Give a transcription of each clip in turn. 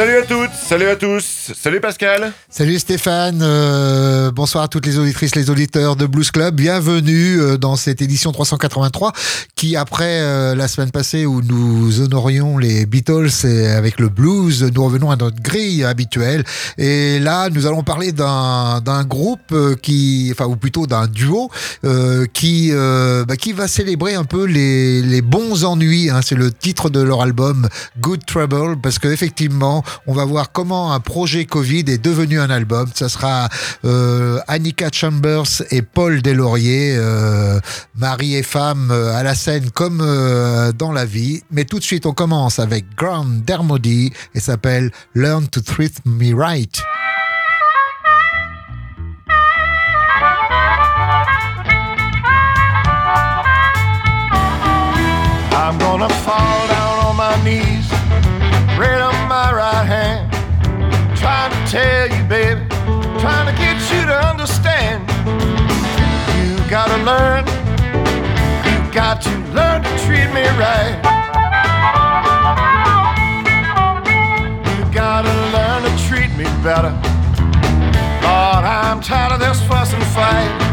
Salut à toutes, salut à tous, salut Pascal. Salut Stéphane, euh, bonsoir à toutes les auditrices, les auditeurs de Blues Club. Bienvenue euh, dans cette édition 383 qui, après euh, la semaine passée où nous honorions les Beatles avec le blues, nous revenons à notre grille habituelle. Et là, nous allons parler d'un groupe qui, enfin, ou plutôt d'un duo qui, bah, qui va célébrer un peu les, les bons ennuis. Hein. C'est le titre de leur album Good Trouble parce que effectivement on va voir comment un projet Covid est devenu un album. Ça sera euh, Annika Chambers et Paul Deslauriers, euh, mari et femme euh, à la scène comme dans la vie. Mais tout de suite, on commence avec Grant Dermody et s'appelle Learn to Treat Me Right. Gotta learn, you got to learn to treat me right. You gotta learn to treat me better. Lord, I'm tired of this fuss and fight.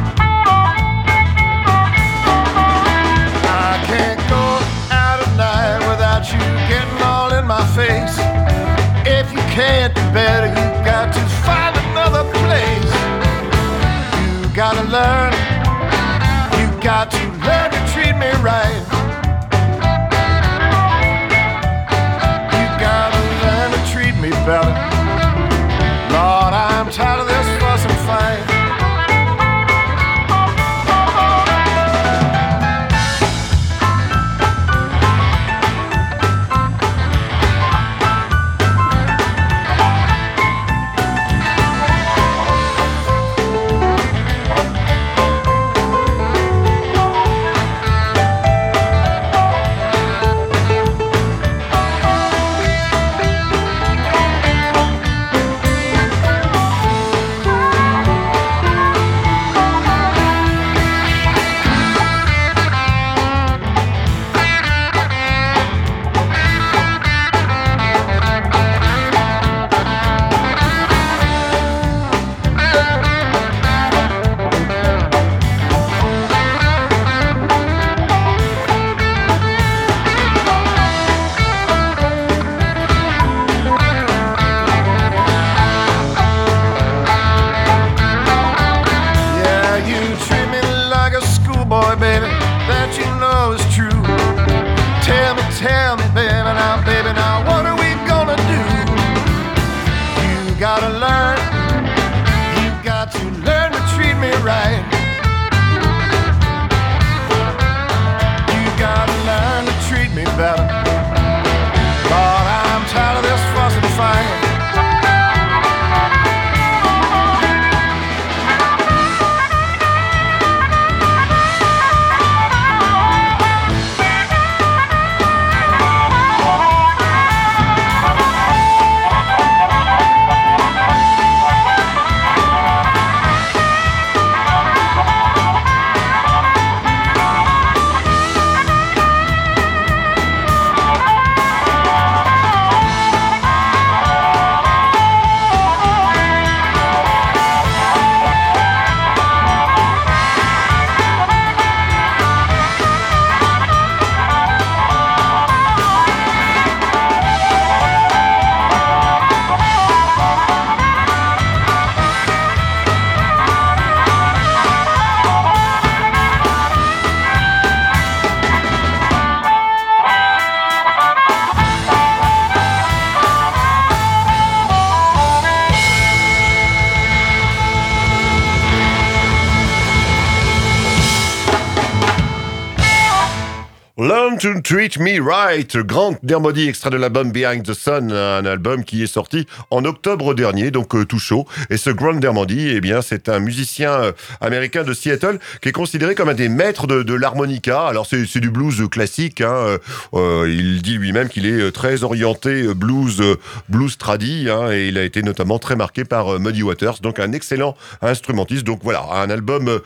Treat Me Right, Grant Dermody, extrait de l'album Behind the Sun, un album qui est sorti en octobre dernier, donc euh, tout chaud. Et ce Grant Dermody, eh bien, c'est un musicien euh, américain de Seattle qui est considéré comme un des maîtres de, l'harmonica. Alors c'est du blues classique. Hein. Euh, il dit lui-même qu'il est très orienté blues, blues tradi, hein, et il a été notamment très marqué par Muddy Waters, donc un excellent instrumentiste. Donc voilà, un album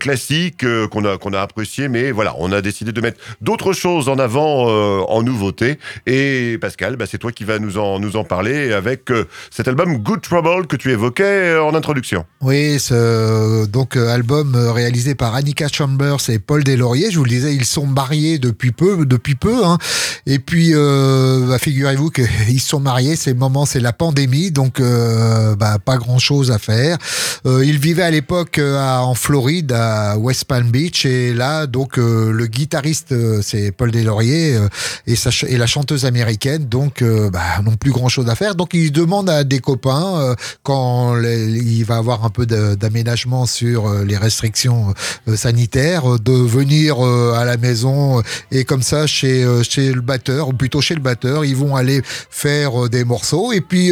classique qu'on a qu'on a apprécié, mais voilà, on a décidé de mettre d'autres autre chose en avant euh, en nouveauté. Et Pascal, bah, c'est toi qui vas nous en, nous en parler avec euh, cet album Good Trouble que tu évoquais euh, en introduction. Oui, ce donc album réalisé par Annika Chambers et Paul Deslauriers. Je vous le disais, ils sont mariés depuis peu, depuis peu. Hein. Et puis, bah, figurez-vous qu'ils sont mariés. Ces moments, c'est la pandémie, donc bah, pas grand-chose à faire. ils vivaient à l'époque en Floride, à West Palm Beach, et là, donc le guitariste, c'est Paul Deslauriers et, et la chanteuse américaine, donc bah, n'ont plus grand-chose à faire. Donc ils demandent à des copains quand il va avoir un peu d'aménagement sur les restrictions sanitaires de venir à la maison et comme ça chez chez le batteur ou plutôt chez le batteur, ils vont aller faire des morceaux et puis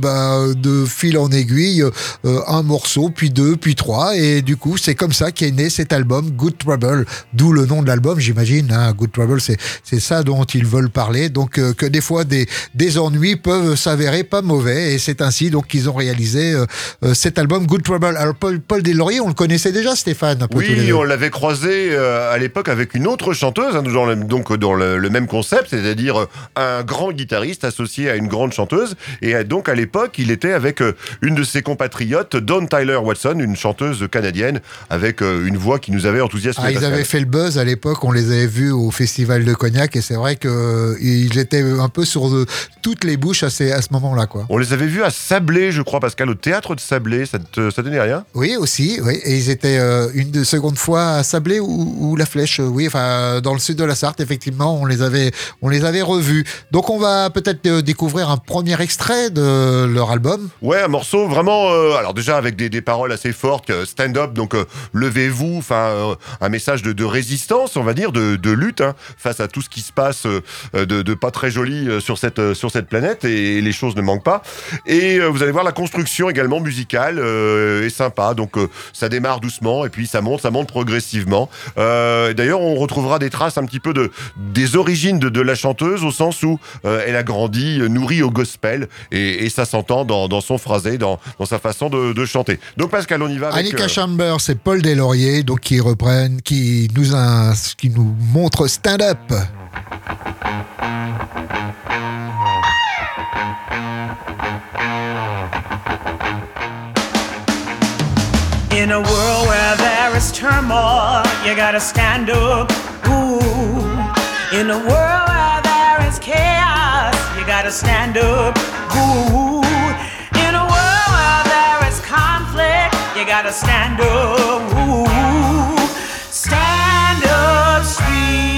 bah, de fil en aiguille un morceau puis deux puis trois et du coup c'est comme ça qu'est né cet album Good Trouble, d'où le nom de l'album j'imagine. Hein. Good Trouble c'est c'est ça dont ils veulent parler. Donc que des fois des des ennuis peuvent s'avérer pas mauvais et c'est ainsi donc qu'ils ont réalisé euh, euh, cet album Good Trouble. Alors Paul, Paul Deslauriers, on le connaissait déjà Stéphane Oui, on l'avait croisé euh, à l'époque avec une autre chanteuse, hein, dans le, donc dans le, même concept, c'est-à-dire un grand guitariste associé à une grande chanteuse. Et donc à l'époque, il était avec une de ses compatriotes, Dawn Tyler Watson, une chanteuse canadienne avec une voix qui nous avait enthousiasmé. Ah, ils avaient fait le buzz à l'époque, on les avait vus au festival de Cognac et c'est vrai qu'ils étaient un peu sur toutes les bouches à, ces, à ce moment-là. quoi. On les avait vus à Sablé, je crois, Pascal, au théâtre de Sablé. Ça te, ça donnait rien? Oui, aussi. Oui. Et ils étaient euh, une de seconde fois à Sablé ou, La Flèche. Oui, enfin, dans le sud de la Sarthe, effectivement, on les avait, on les avait revus. Donc, on va peut-être euh, découvrir un premier extrait de leur album. Ouais, un morceau vraiment. Euh, alors, déjà, avec des, des paroles assez fortes, stand up, donc levez-vous, enfin, un message de, de, résistance, on va dire, de, de lutte hein, face à tout ce qui se passe de, de pas très joli sur cette euh, sur cette planète et les choses ne manquent pas. Et euh, vous allez voir la construction également musicale euh, est sympa. Donc ça démarre doucement et puis ça monte, ça monte progressivement. D'ailleurs, on retrouvera des traces un petit peu de des origines de, de la chanteuse au sens où elle a grandi nourrie au gospel et, et ça s'entend dans, dans, son phrasé, dans, dans sa façon de, de, chanter. Donc Pascal, on y va. Avec, Annika Chambers et Paul Deslauriers, donc qui reprennent, qui nous qui nous montre Stand Up. In a world where there is turmoil, you gotta stand up. Ooh. In a world where there is chaos, you gotta stand up. Ooh. In a world where there is conflict, you gotta stand up. Ooh.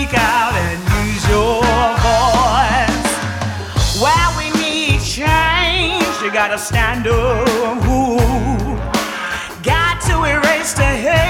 Speak out, and use your voice. Where we need change, you gotta stand up. Ooh erase the hate.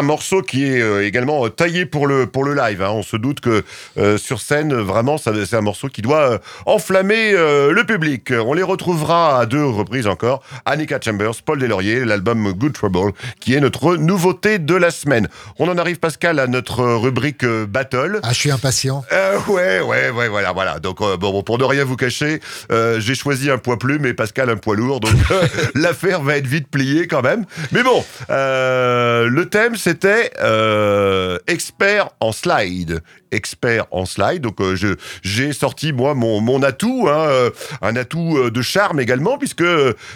Un morceau qui est euh, également euh, taillé pour le, pour le live. hein. On se doute que euh, sur scène, vraiment, c'est un morceau qui doit euh, enflammer euh, le public. On les retrouvera à deux reprises encore. Annika Chambers, Paul Delaurier, l'album Good Trouble, qui est notre nouveauté de la semaine. On en arrive, Pascal, à notre rubrique Battle. Ah, je suis impatient. Ouais, ouais, ouais, voilà, voilà. Donc, bon, pour ne rien vous cacher, j'ai choisi un poids plume et Pascal un poids lourd. Donc, l'affaire va être vite pliée quand même. Mais bon, le thème, c'était euh, expert en slide. Expert en slide. Donc, euh, j'ai sorti, moi, mon, atout, hein, euh, un atout de charme également, puisque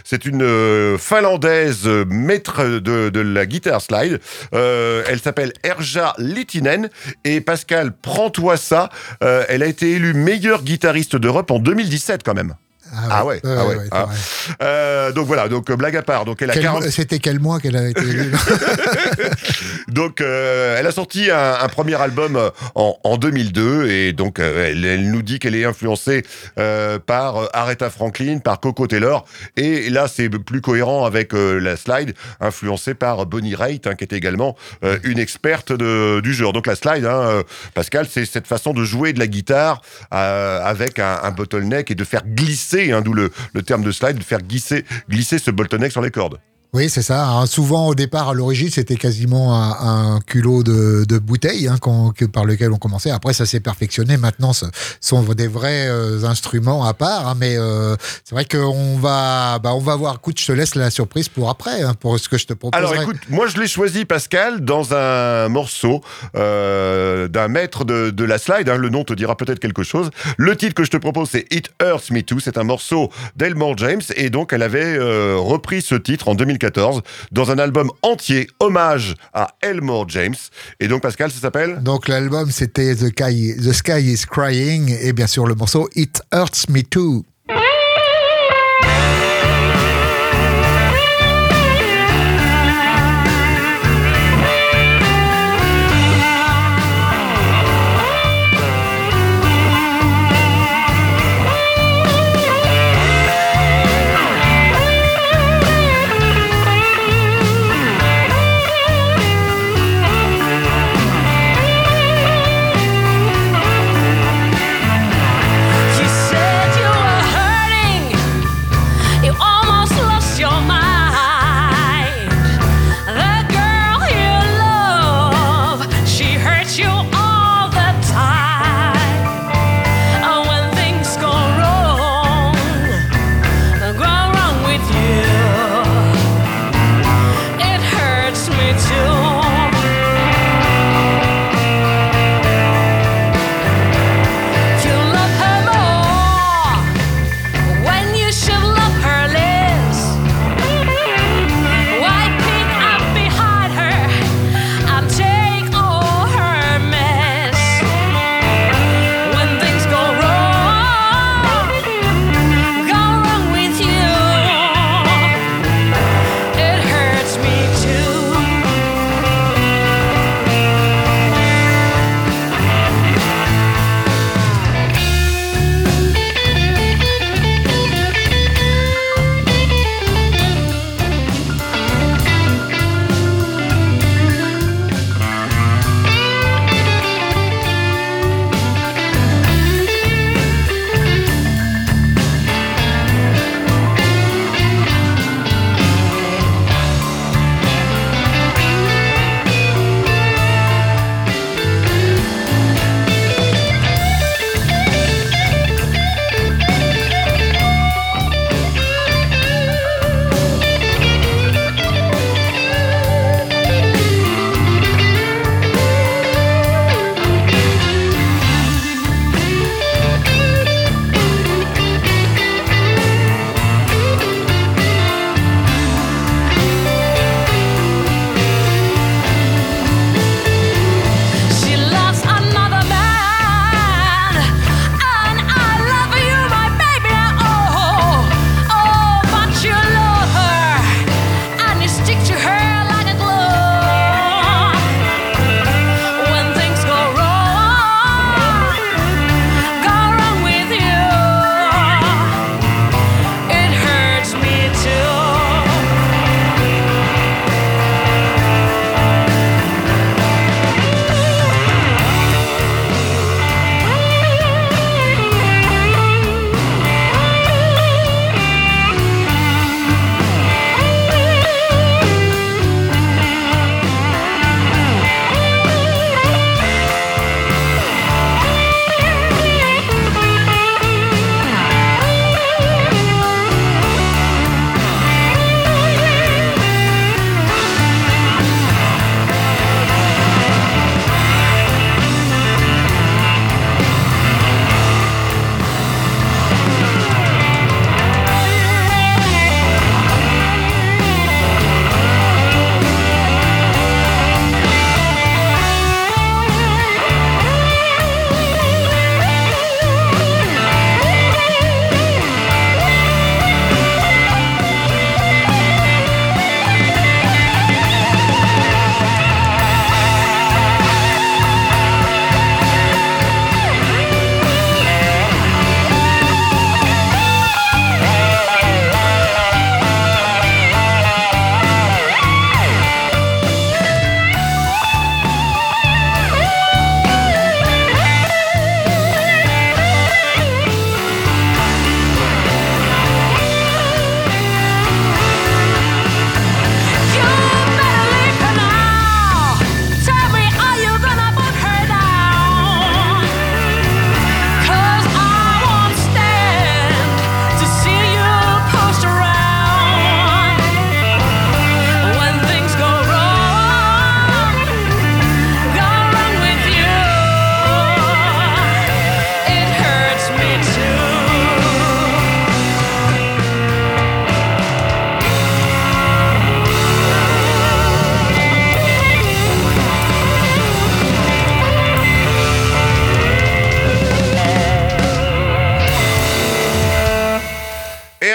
c'est une Finlandaise maître de, de la guitare slide. Elle s'appelle Erja Litinen. Et Pascal, prends-toi ça. Elle a été élue meilleure guitariste d'Europe en 2017 quand même. Ah ouais, ah ouais, ah. vrai. Euh, donc voilà, donc euh, blague à part. Donc elle a Quel 40 mois- C'était quel mois qu'elle a été élue Donc, euh, elle a sorti un, un premier album en, en 2002 et donc elle, elle nous dit qu'elle est influencée par Aretha Franklin, par Coco Taylor et là c'est plus cohérent avec la slide, influencée par Bonnie Raitt, hein, qui était également une experte de- du genre. Donc la slide, hein, Pascal, c'est cette façon de jouer de la guitare avec un, un bottleneck et de faire glisser, hein, d'où le, terme de slide, de faire glisser, ce bottleneck sur les cordes. Oui, c'est ça. hein. Souvent, au départ, à l'origine, c'était quasiment un, culot de, bouteille hein, par lequel on commençait. Après, ça s'est perfectionné. Maintenant, ce sont des vrais euh, instruments à part. hein, mais euh, c'est vrai qu'on va, bah, on va voir. Écoute, je te laisse la surprise pour après, hein, pour ce que je te proposerai. Alors écoute, moi je l'ai choisi Pascal dans un morceau euh, d'un maître de, de la slide, le nom te dira peut-être quelque chose. Le titre que je te propose c'est It Hurts Me Too, c'est un morceau d'Elmore James et donc elle avait repris ce titre en 2014 dans un album entier hommage à Elmore James. Et donc Pascal, ça s'appelle Donc l'album c'était The Sky, The Sky is Crying et bien sûr le morceau It Hurts Me Too.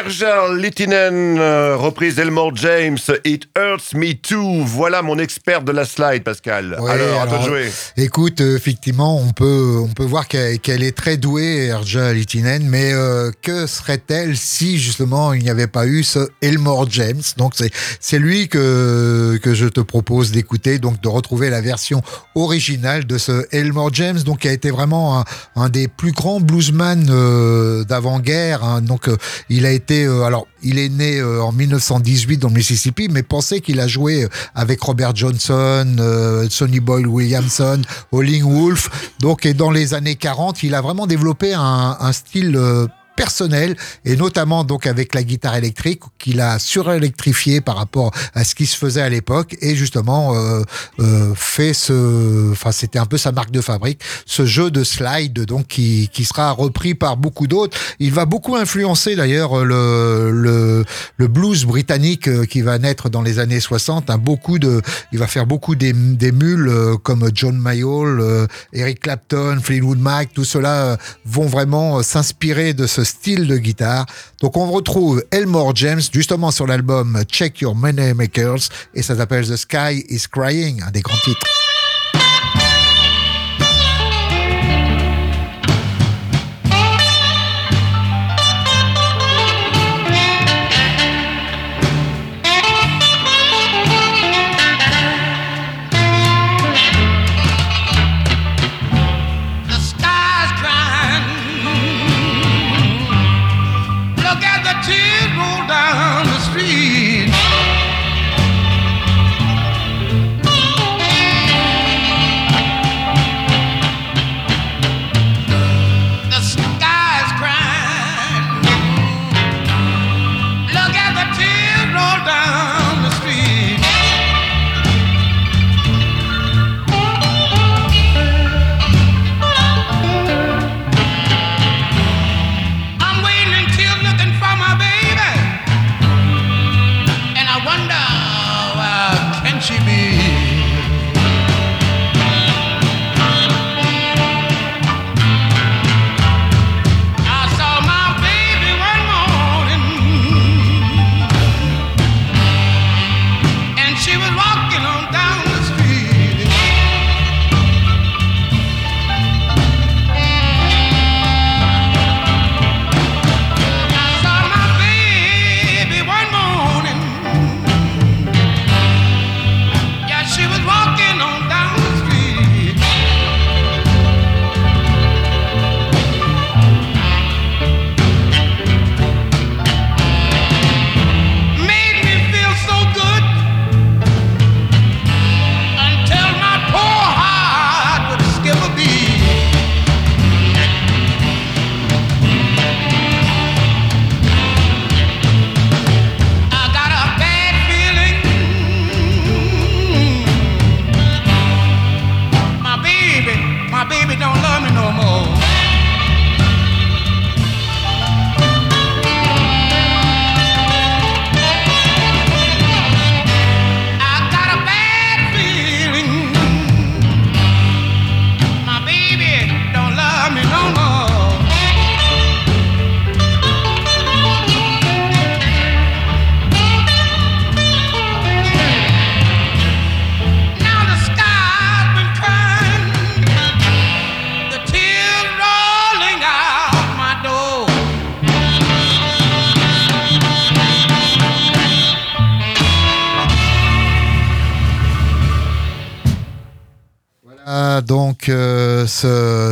Erja Littinen, euh, reprise Elmore James, It Me Too. Voilà mon expert de la slide, Pascal. Ouais, alors, à toi de jouer. Écoute, euh, effectivement, on peut, on peut voir qu'elle est très douée, Erja Litinen, mais euh, que serait-elle si justement il n'y avait pas eu ce Elmore James? Donc c'est c'est lui que que je te propose d'écouter, donc de retrouver la version originale de ce Elmore James, donc qui a été vraiment un, un des plus grands bluesman euh, d'avant-guerre. hein. donc euh, il a été, alors il est né en 1918 dans le Mississippi, mais pensez qu'il a joué euh, avec Robert Johnson, euh, Sonny Boyle Williamson, Howling Wolf. Donc, et dans les années 40, il a vraiment développé un, un style euh, personnel et notamment donc avec la guitare électrique qu'il a surélectrifié par rapport à ce qui se faisait à l'époque et justement euh, euh, fait ce enfin c'était un peu sa marque de fabrique ce jeu de slide donc qui, qui sera repris par beaucoup d'autres. Il va beaucoup influencer d'ailleurs le, le le blues britannique euh, qui va naître dans les années 60 hein, beaucoup de il va faire beaucoup des, des mules euh, comme John Mayall euh, Eric Clapton Fleetwood Mac tout cela vont vraiment s'inspirer de ce style de guitare. Donc on retrouve Elmore James justement sur l'album Check Your Money Makers et ça s'appelle The Sky is Crying un des grands titres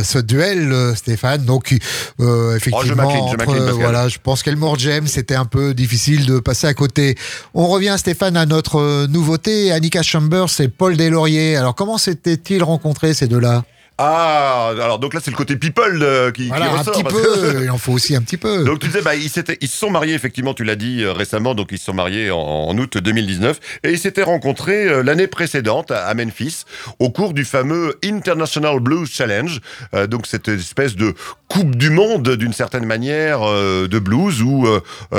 ce, duel, euh, Stéphane. Donc euh, effectivement, m'incline, je entre, Pascal. voilà, je pense qu'Elmore James c'était un peu difficile de passer à côté. On revient, Stéphane, à notre euh, nouveauté, Annika Chambers et Paul Deslauriers. Alors comment s'étaient-ils rencontrés ces deux-là? Ah, alors donc là, c'est le côté people euh, qui, qui Voilà, un ressort. petit que- peu. Il en faut aussi un petit peu. Donc tu disais, bah, ils, ils se sont mariés, effectivement, tu l'as dit euh, récemment, donc ils se sont mariés en, en août 2019, et ils s'étaient rencontrés euh, l'année précédente à, à Memphis, au cours du fameux International Blues Challenge, euh, donc cette espèce de coupe du monde, d'une certaine manière, de blues, où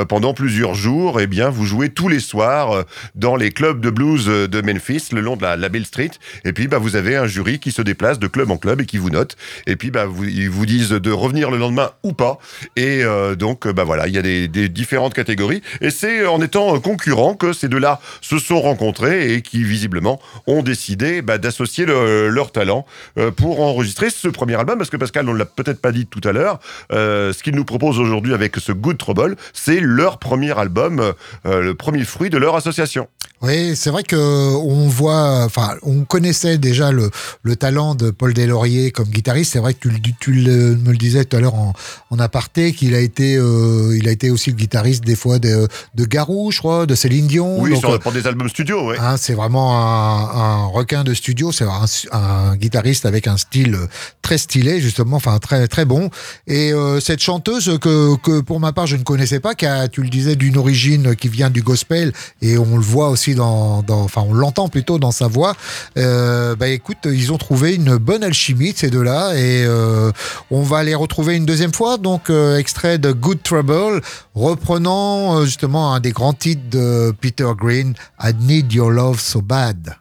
pendant plusieurs jours, eh bien, vous jouez tous les soirs dans les clubs de blues de Memphis, le long de la, la Bell Street, et puis bah, vous avez un jury qui se déplace de club en club, Et qui vous notent. Et puis, bah, ils vous disent de revenir le lendemain ou pas. Et euh, donc, bah voilà, il y a des, différentes catégories. Et c'est en étant concurrents que ces deux-là se sont rencontrés et qui, visiblement, ont décidé bah, d'associer le- leur talent euh, pour enregistrer ce premier album. Parce que Pascal, on ne l'a peut-être pas dit tout à l'heure, euh, ce qu'ils nous proposent aujourd'hui avec ce Good Trouble, c'est leur premier album, le premier fruit de leur association. Oui, c'est vrai que on voit, enfin, on connaissait déjà le, le talent de Paul Comme guitariste. C'est vrai que tu, le- tu le- me le disais tout à l'heure en, en aparté qu'il a été, euh, il a été aussi le guitariste des fois de, de Garou, je crois, de Céline Dion. Oui, Donc, sur, euh, pour des albums studio, ouais. Hein, c'est vraiment un, un requin de studio, c'est un, un guitariste avec un style très stylé, justement, enfin très très bon. Et euh, cette chanteuse que, que pour ma part je ne connaissais pas, qui a, tu le disais, d'une origine qui vient du gospel, et on le voit aussi dans, dans enfin on l'entend plutôt dans sa voix. Euh, bah écoute, ils ont trouvé une bonne alchimie de ces deux-là, et euh, on va les retrouver une deuxième fois. Donc euh, extrait de Good Trouble, reprenant euh, justement un des grands titres de Peter Green, I Need Your Love So Bad.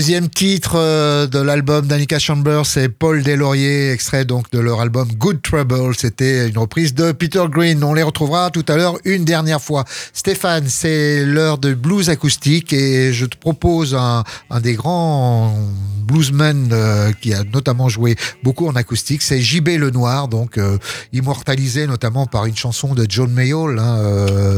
Deuxième titre euh, de l'album d'Annika Chambers, c'est Paul Deslauriers, extrait donc de leur album Good Trouble. C'était une reprise de Peter Green. On les retrouvera tout à l'heure une dernière fois. Stéphane, c'est l'heure de blues acoustique et je te propose un, des grands bluesmen euh, qui a notamment joué beaucoup en acoustique, c'est JB Lenoir, donc euh, immortalisé notamment par une chanson de John Mayall, hein,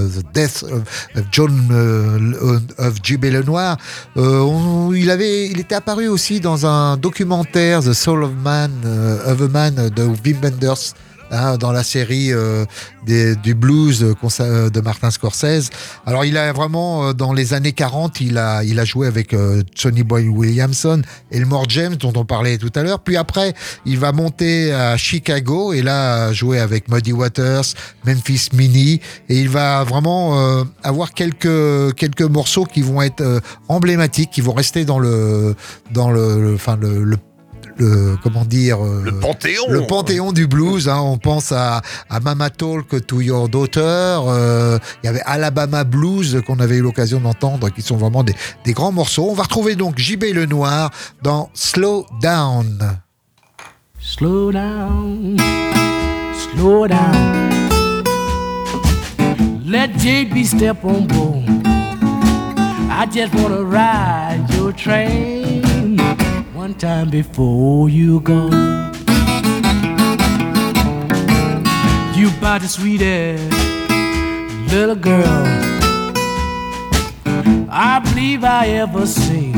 The Death of John of JB Lenoir. On- il avait, il était apparu aussi dans un documentaire The Soul of Man, euh, of a Man de Wim Wenders. Hein, dans la série euh, des- du blues euh, de Martin Scorsese. Alors il a vraiment euh, dans les années 40, il a il a joué avec euh, Sonny Boy Williamson, Elmore James dont on parlait tout à l'heure. Puis après, il va monter à Chicago et là jouer avec Muddy Waters, Memphis Mini et il va vraiment euh, avoir quelques quelques morceaux qui vont être euh, emblématiques, qui vont rester dans le dans le le- enfin le, le le- comment dire euh, Le Panthéon. le panthéon du blues, hein, on pense à, à Mama Talk to Your Daughter, euh, il y avait Alabama Blues qu'on avait eu l'occasion d'entendre, qui sont vraiment des, des grands morceaux. On va retrouver donc JB Lenoir dans Slow Down. Slow down, slow down. Let JB step on board. I just wanna ride your train one time before you go. You about the sweetest little girl I believe I ever seen.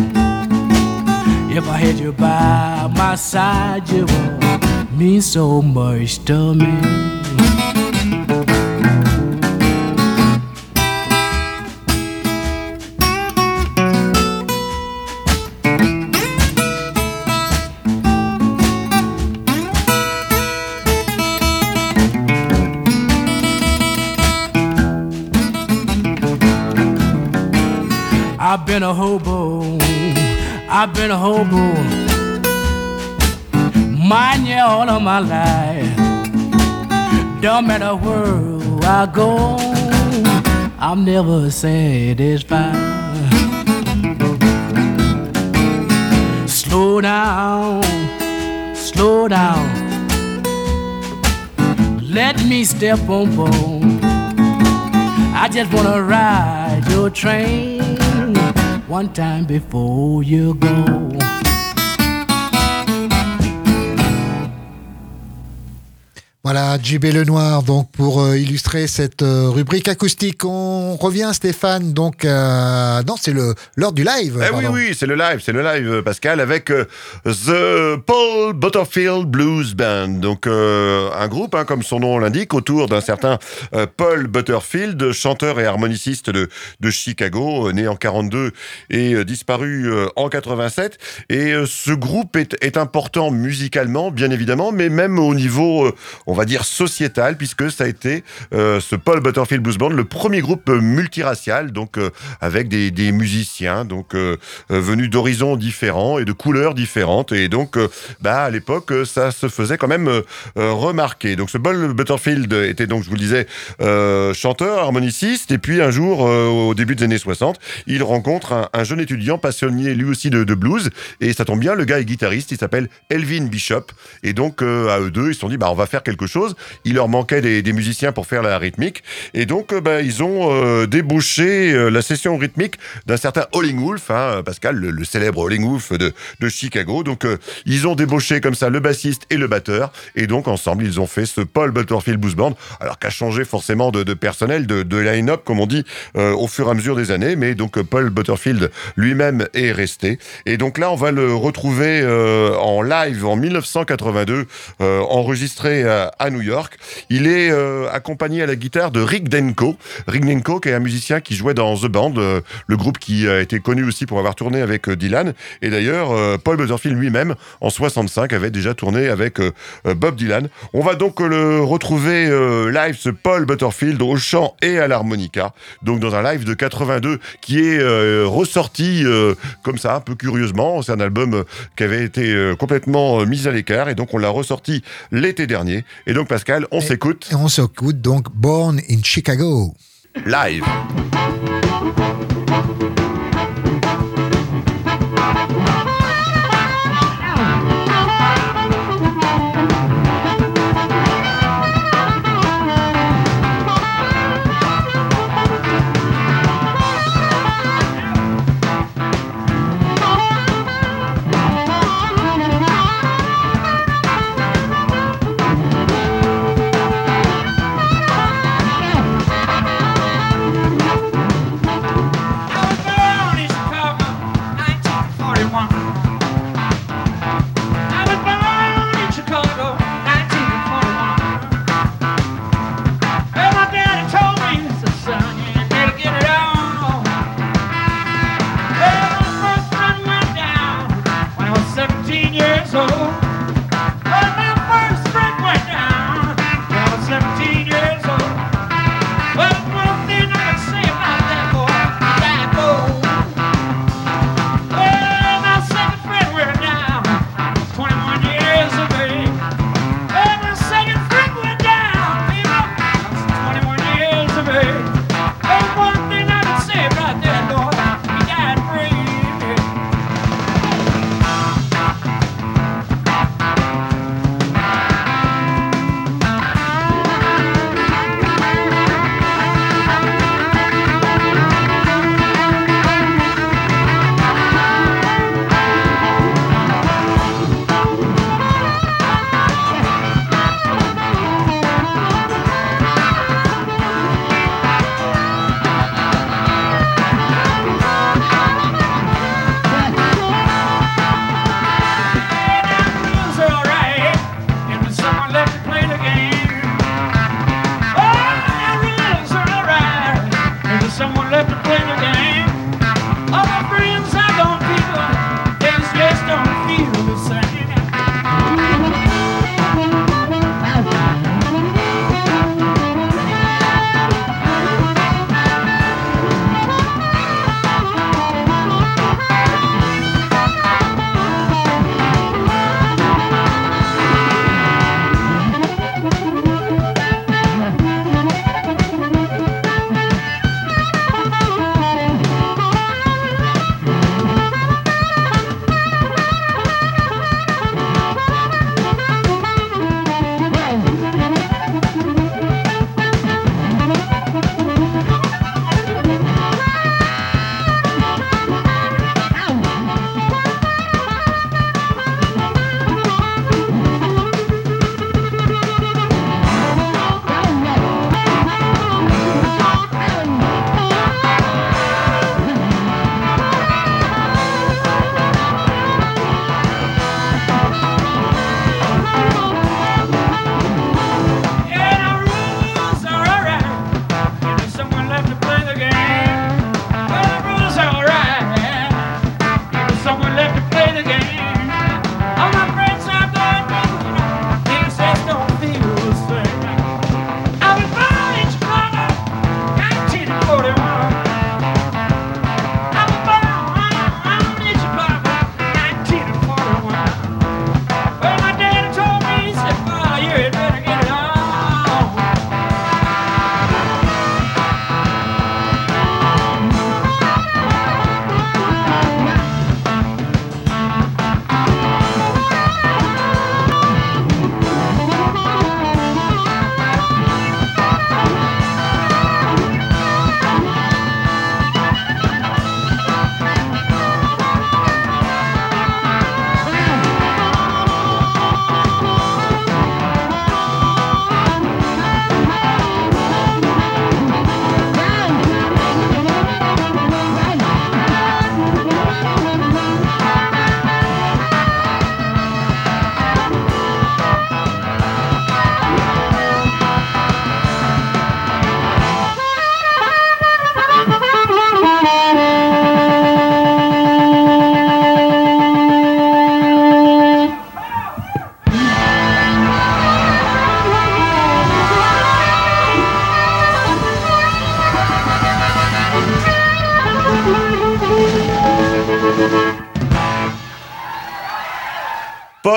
If I had you by my side, you would mean so much to me. I've been a hobo. Mine yeah all of my life. Don't matter where I go. I'm never satisfied. Slow down, slow down. Let me step on board. I just wanna ride your train one time before you go. Voilà, JB Lenoir, donc pour euh, illustrer cette euh, rubrique acoustique. On revient, Stéphane, donc, euh, non, c'est le l'heure du live. Eh oui, oui, c'est le live, c'est le live, euh, Pascal, avec The Paul Butterfield Blues Band. Donc, un groupe, hein, comme son nom l'indique, autour d'un certain Paul Butterfield, chanteur et harmoniciste de, de Chicago, né en 42 et disparu en 87. Et ce groupe est, est important musicalement, bien évidemment, mais même au niveau, on va dire, sociétal, puisque ça a été euh, ce Paul Butterfield Blues Band, le premier groupe euh, multiracial, donc euh, avec des, musiciens, donc venus d'horizons différents et de couleurs différentes. Et donc, bah, à l'époque, ça se faisait quand même remarquer. Donc, ce Paul Butterfield était donc, je vous le disais, chanteur, harmoniciste. Et puis, un jour, au début des années 60, il rencontre un, un jeune étudiant passionné, lui aussi, de, de blues. Et ça tombe bien, le gars est guitariste, il s'appelle Elvin Bishop. Et donc, à eux deux, ils se sont dit, bah, on va faire quelque chose. Il leur manquait des, musiciens pour faire la rythmique. Et donc, euh, bah, ils ont euh, débauché euh, la session rythmique d'un certain Holling Wolf, hein, Pascal, le, célèbre Holling Wolf de, de Chicago. Donc, ils ont débauché comme ça le bassiste et le batteur. Et donc, ensemble, ils ont fait ce Paul Butterfield Blues Band. Alors, qu'a changé forcément de, personnel, de, line-up, comme on dit, au fur et à mesure des années. Mais donc, Paul Butterfield lui-même est resté. Et donc là, on va le retrouver en live en 1982, euh, enregistré à, à New York. Il est euh, accompagné à la guitare de Rick Denko. Rick Denko, qui est un musicien qui jouait dans The Band, euh, le groupe qui a été connu aussi pour avoir tourné avec euh, Dylan. Et d'ailleurs, Paul Butterfield lui-même, en 65, avait déjà tourné avec Bob Dylan. On va donc le retrouver live, ce Paul Butterfield, au chant et à l'harmonica. Donc dans un live de 82 qui est ressorti comme ça, un peu curieusement. C'est un album qui avait été complètement mis à l'écart et donc on l'a ressorti l'été dernier. Et donc Pascal, on s'écoute on s'écoute donc Born in Chicago. live.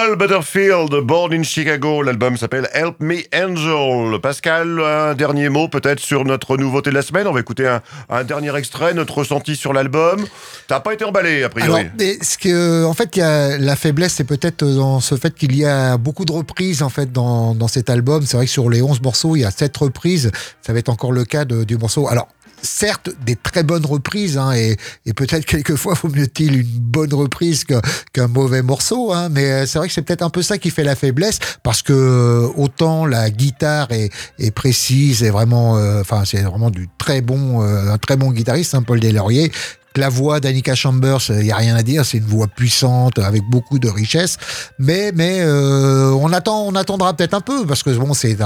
Paul Butterfield, Born in Chicago. L'album s'appelle Help Me Angel. Pascal, un dernier mot peut-être sur notre nouveauté de la semaine. On va écouter un, dernier extrait, notre ressenti sur l'album. T'as pas été emballé, a priori. Alors, mais ce que, en fait, y a, la faiblesse, c'est peut-être dans ce fait qu'il y a beaucoup de reprises en fait dans, dans cet album. C'est vrai que sur les 11 morceaux, il y a 7 reprises. Ça va être encore le cas de- du morceau. Alors, certes, des très bonnes reprises, hein, et, et peut-être quelquefois, vaut mieux-il une bonne reprise qu'un mauvais morceau, hein, mais euh, c'est vrai que c'est peut-être un peu ça qui fait la faiblesse, parce que euh, autant la guitare est, est précise, et vraiment, euh, enfin, c'est vraiment du très bon, euh, un très bon guitariste, hein, Paul Delaurier, la voix d'Annika Chambers, il n'y a rien à dire, c'est une voix puissante avec beaucoup de richesse, mais mais euh, on attend, on attendra peut-être un peu parce que bon, c'est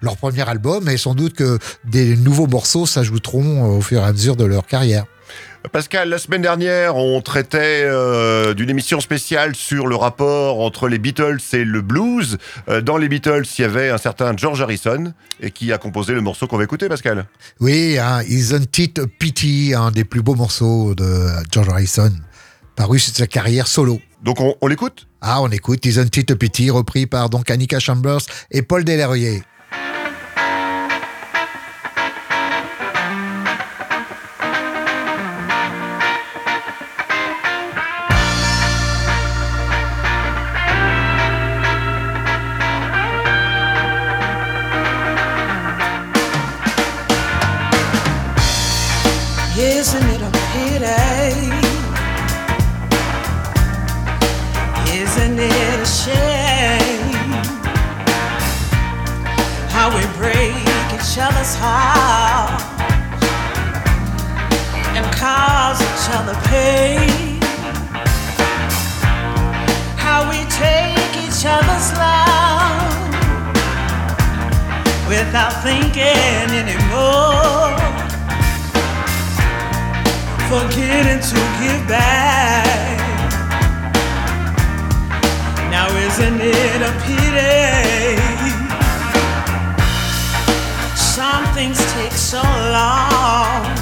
leur premier album et sans doute que des nouveaux morceaux s'ajouteront au fur et à mesure de leur carrière. Pascal, la semaine dernière, on traitait euh, d'une émission spéciale sur le rapport entre les Beatles et le blues. Euh, dans les Beatles, il y avait un certain George Harrison et qui a composé le morceau qu'on va écouter, Pascal. Oui, hein, Isn't It a Pity, un des plus beaux morceaux de George Harrison, paru sur sa carrière solo. Donc on, on l'écoute? Ah, on écoute Isn't It a Pity, repris par donc Annika Chambers et Paul Delaurier. Without thinking anymore forgetting to give back. Now isn't it a pity? Some things take so long.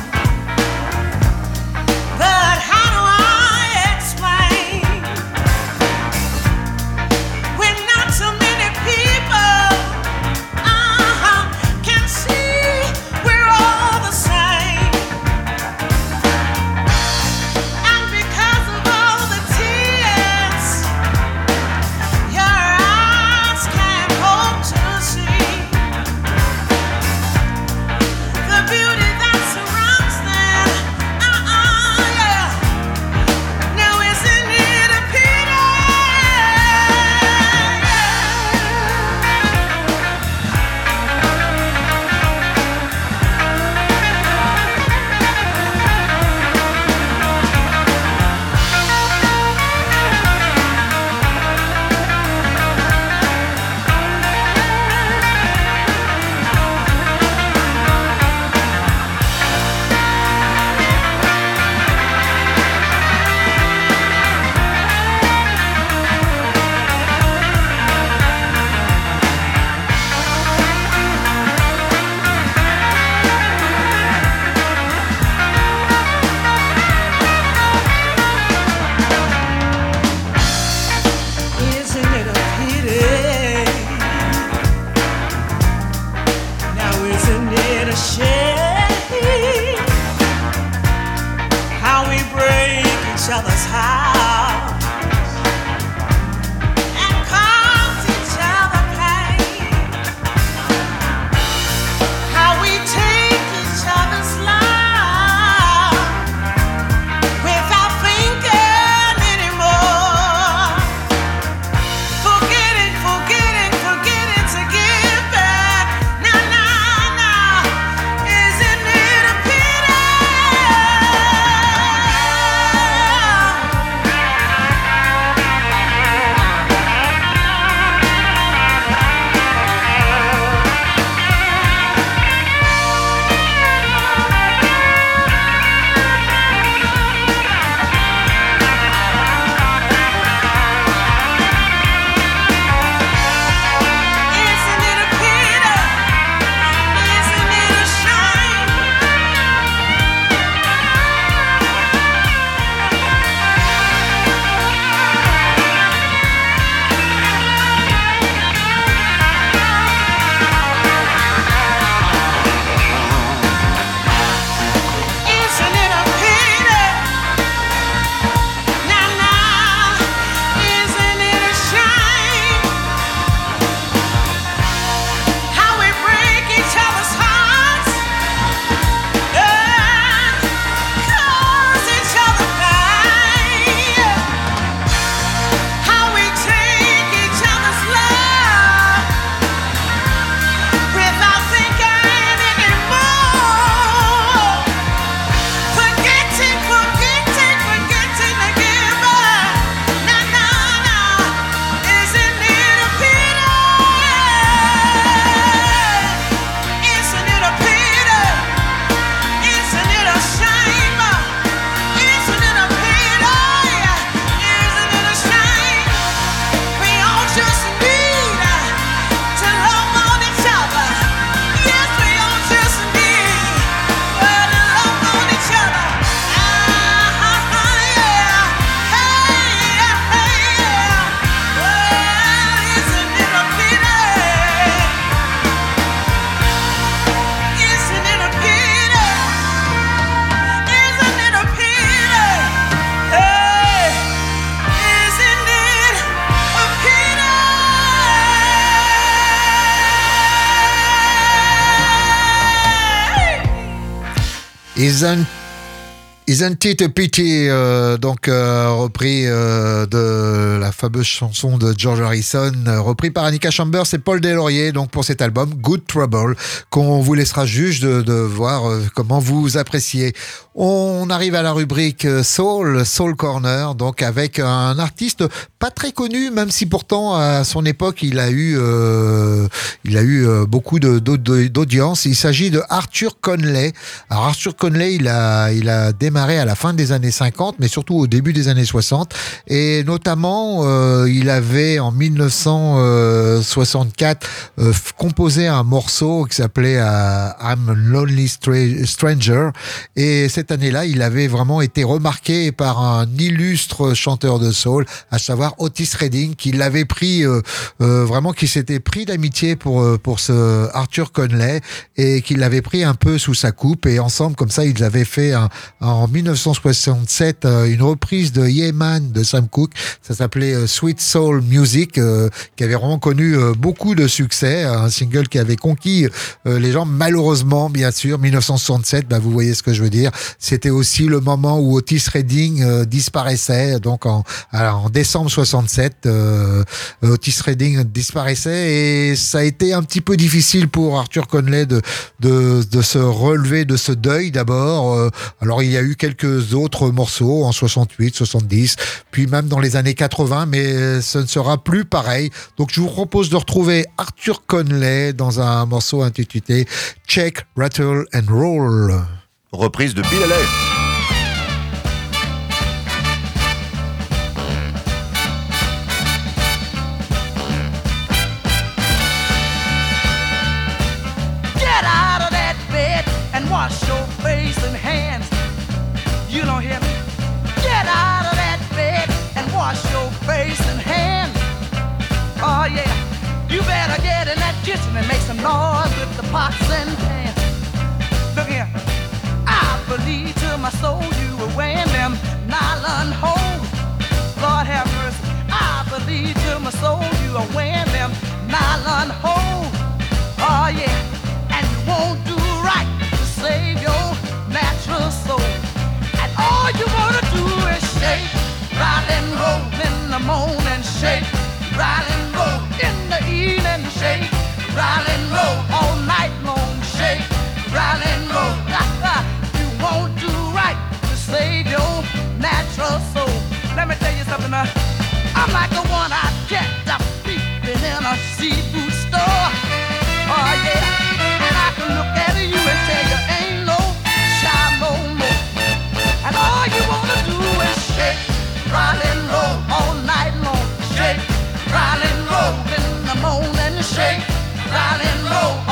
Isn't Isn't It a Pity, euh, donc euh, repris euh, de la fameuse chanson de George Harrison, repris par Annika Chambers et Paul Deslauriers, donc pour cet album Good Trouble, qu'on vous laissera juge de, voir comment vous appréciez. On arrive à la rubrique Soul, Soul Corner, donc avec un artiste pas très connu, même si pourtant à son époque il a eu, il a eu beaucoup d'audience. Il s'agit de Arthur Conley. Alors Arthur Conley, il a, il a démarré à la fin des années 50, mais surtout au début des années 60, et notamment euh, il avait en 1964 euh, composé un morceau qui s'appelait euh, I'm a Lonely Stra- Stranger, et cette année-là, il avait vraiment été remarqué par un illustre chanteur de soul, à savoir Otis Redding, qui l'avait pris euh, euh, vraiment, qui s'était pris d'amitié pour pour ce Arthur Conley et qui l'avait pris un peu sous sa coupe. Et ensemble comme ça ils avaient fait un- en 1967 euh, une reprise de Yeah Man de Sam Cooke. Ça s'appelait euh, Sweet Soul Music, euh, qui avait vraiment connu beaucoup de succès, un single qui avait conquis les gens. Malheureusement, bien sûr, 1967, bah, vous voyez ce que je veux dire. C'était aussi le moment où Otis Redding disparaissait. Donc en, alors, en décembre 67, euh, Otis Redding disparaissait et ça a été un petit peu difficile pour Arthur Conley de, de, de se relever de ce deuil d'abord. Alors il y a eu quelques autres morceaux en 68, 70, puis même dans les années 80, mais ce ne sera plus pareil. Donc je vous propose de retrouver Arthur Conley dans un morceau intitulé Check, Rattle and Roll. Reprise de Bill soul you were wearing them nylon hose. Lord have mercy, I believe to my soul you are wearing them nylon hose. Oh yeah, and you won't do right to save your natural soul. And all you wanna do is shake, rock and roll in the morning, shake, rock and roll in the evening, shake, rock and roll all night long, shake, rock and roll. Natural soul. Let me tell you something. Uh, I'm like the one I kept up peeping in a seafood store. Oh yeah, and I can look at you and tell you ain't no shine no more. And all you wanna do is shake, roll and roll all night long. Shake, roll and roll in the morning. Shake, roll and roll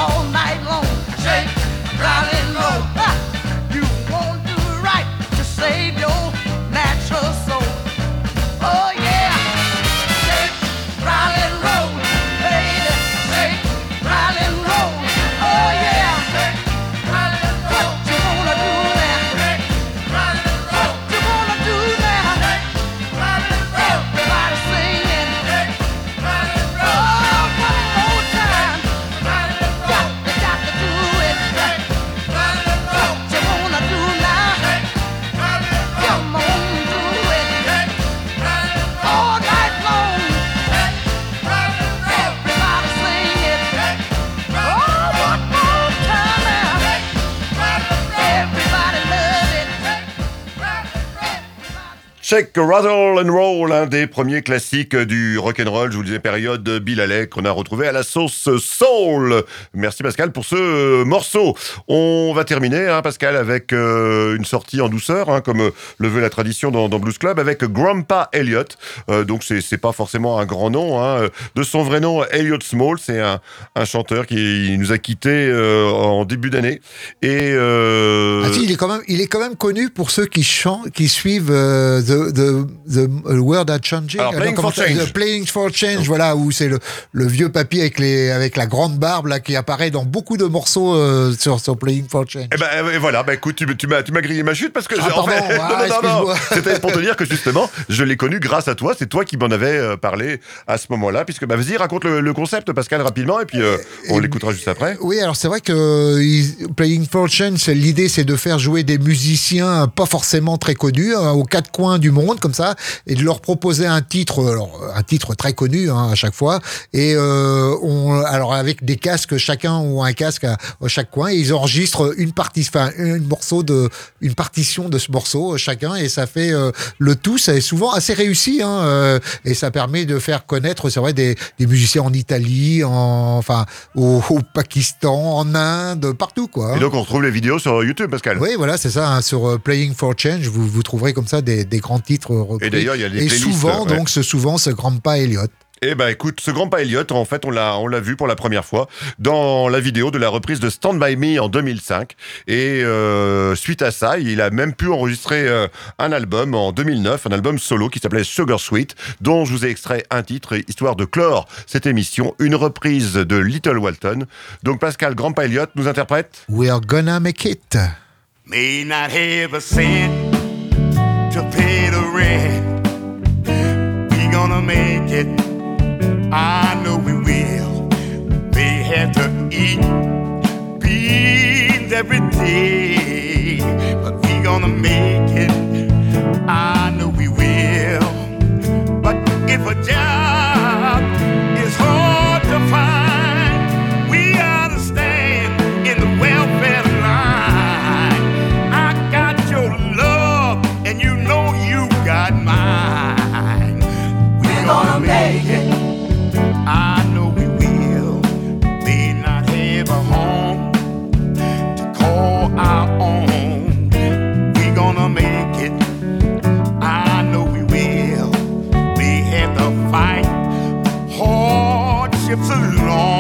Check Rattle and Roll, un des premiers classiques du rock'n'roll, je vous disais période Bill Haley qu'on a retrouvé à la sauce soul. Merci Pascal pour ce euh, morceau. On va terminer hein, Pascal avec euh, une sortie en douceur, hein, comme euh, le veut la tradition dans, dans Blues Club, avec Grandpa Elliott. Euh, donc c'est pas forcément un grand nom. Hein. De son vrai nom, Elliott Small, c'est un, chanteur qui nous a quittés euh, en début d'année. Et euh, Ah il est quand même, connu pour ceux qui chantent, qui suivent euh, The the, the, the World are Changing. Alors, Playing for Change. The Playing for Change, voilà, où c'est le, le vieux papy avec, les, avec la grande barbe là, qui apparaît dans beaucoup de morceaux euh, sur, sur Playing for Change. Eh ben euh, voilà, bah écoute, tu, tu m'as tu m'as grillé ma chute parce que Ah, pardon, fait, ah, non, non, non, c'était pour te dire que justement, je l'ai connu grâce à toi. C'est toi qui m'en avais euh, parlé à ce moment-là, puisque bah vas-y raconte le, le concept, Pascal, rapidement, et puis euh, on Et- l'écoutera juste après. Oui, alors c'est vrai que Playing for Change, l'idée c'est de faire jouer des musiciens pas forcément très connus hein, aux quatre coins du monde comme ça et de leur proposer un titre, euh, alors, un titre très connu hein, à chaque fois et euh, on, alors avec des casques chacun ou un casque à, à chaque coin et ils enregistrent une partie, enfin un morceau de, une partition de ce morceau euh, chacun et ça fait euh, le tout, c'est souvent assez réussi hein, euh, et ça permet de faire connaître, c'est vrai, des, des musiciens en Italie, en, enfin au, au Pakistan, en Inde, partout quoi. hein. Et donc on retrouve les vidéos sur YouTube, Pascal. Oui, voilà, c'est ça. hein, sur euh, Playing for Change, vous, vous trouverez comme ça des, des grands titres repris. Et d'ailleurs, il y a les Et souvent, ouais. donc, ce, souvent, ce Grandpa Elliott. Eh ben écoute, ce grand pas Elliot, en fait, on l'a on l'a vu pour la première fois dans la vidéo de la reprise de Stand By Me en 2005. Et euh, suite à ça, il a même pu enregistrer euh, un album en 2009, un album solo qui s'appelait Sugar Sweet, dont je vous ai extrait un titre, histoire de clore cette émission, une reprise de Little Walton. Donc Pascal Grandpa Elliot nous interprète We're gonna make it. May not have a cent to pay the rent. We gonna make it. I know we will. May have to eat beans every day, but we gonna make it. I fight hardships along.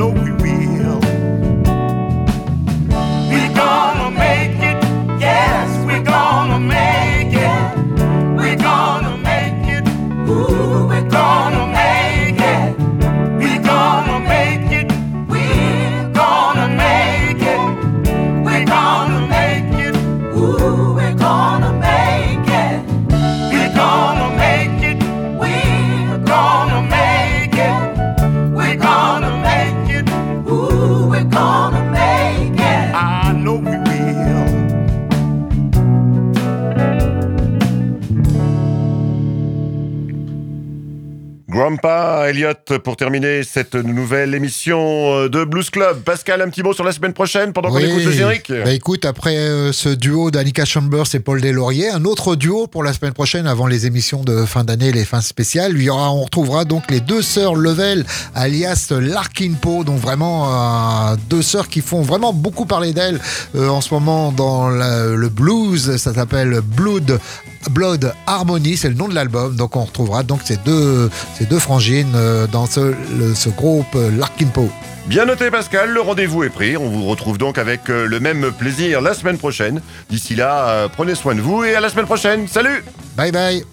know we Pampa, Pour terminer cette nouvelle émission euh, de Blues Club. Pascal, un petit mot sur la semaine prochaine pendant qu'on écoute le générique? Bah écoute, après euh, ce duo d'Annika Chambers et Paul Deslauriers, un autre duo pour la semaine prochaine avant les émissions de fin d'année, les fins spéciales. Il y aura, on retrouvera donc les deux sœurs Level, alias Larkin Poe, donc vraiment euh, deux sœurs qui font vraiment beaucoup parler d'elles euh, en ce moment dans la- le blues. Ça s'appelle Blood. Blood Harmony, c'est le nom de l'album. Donc on retrouvera donc ces deux, ces deux frangines euh, ce, groupe euh, Larkin Bien noté Pascal, le rendez-vous est pris. On vous retrouve donc avec euh, le même plaisir la semaine prochaine. D'ici là, euh, prenez soin de vous et à la semaine prochaine. Salut Bye bye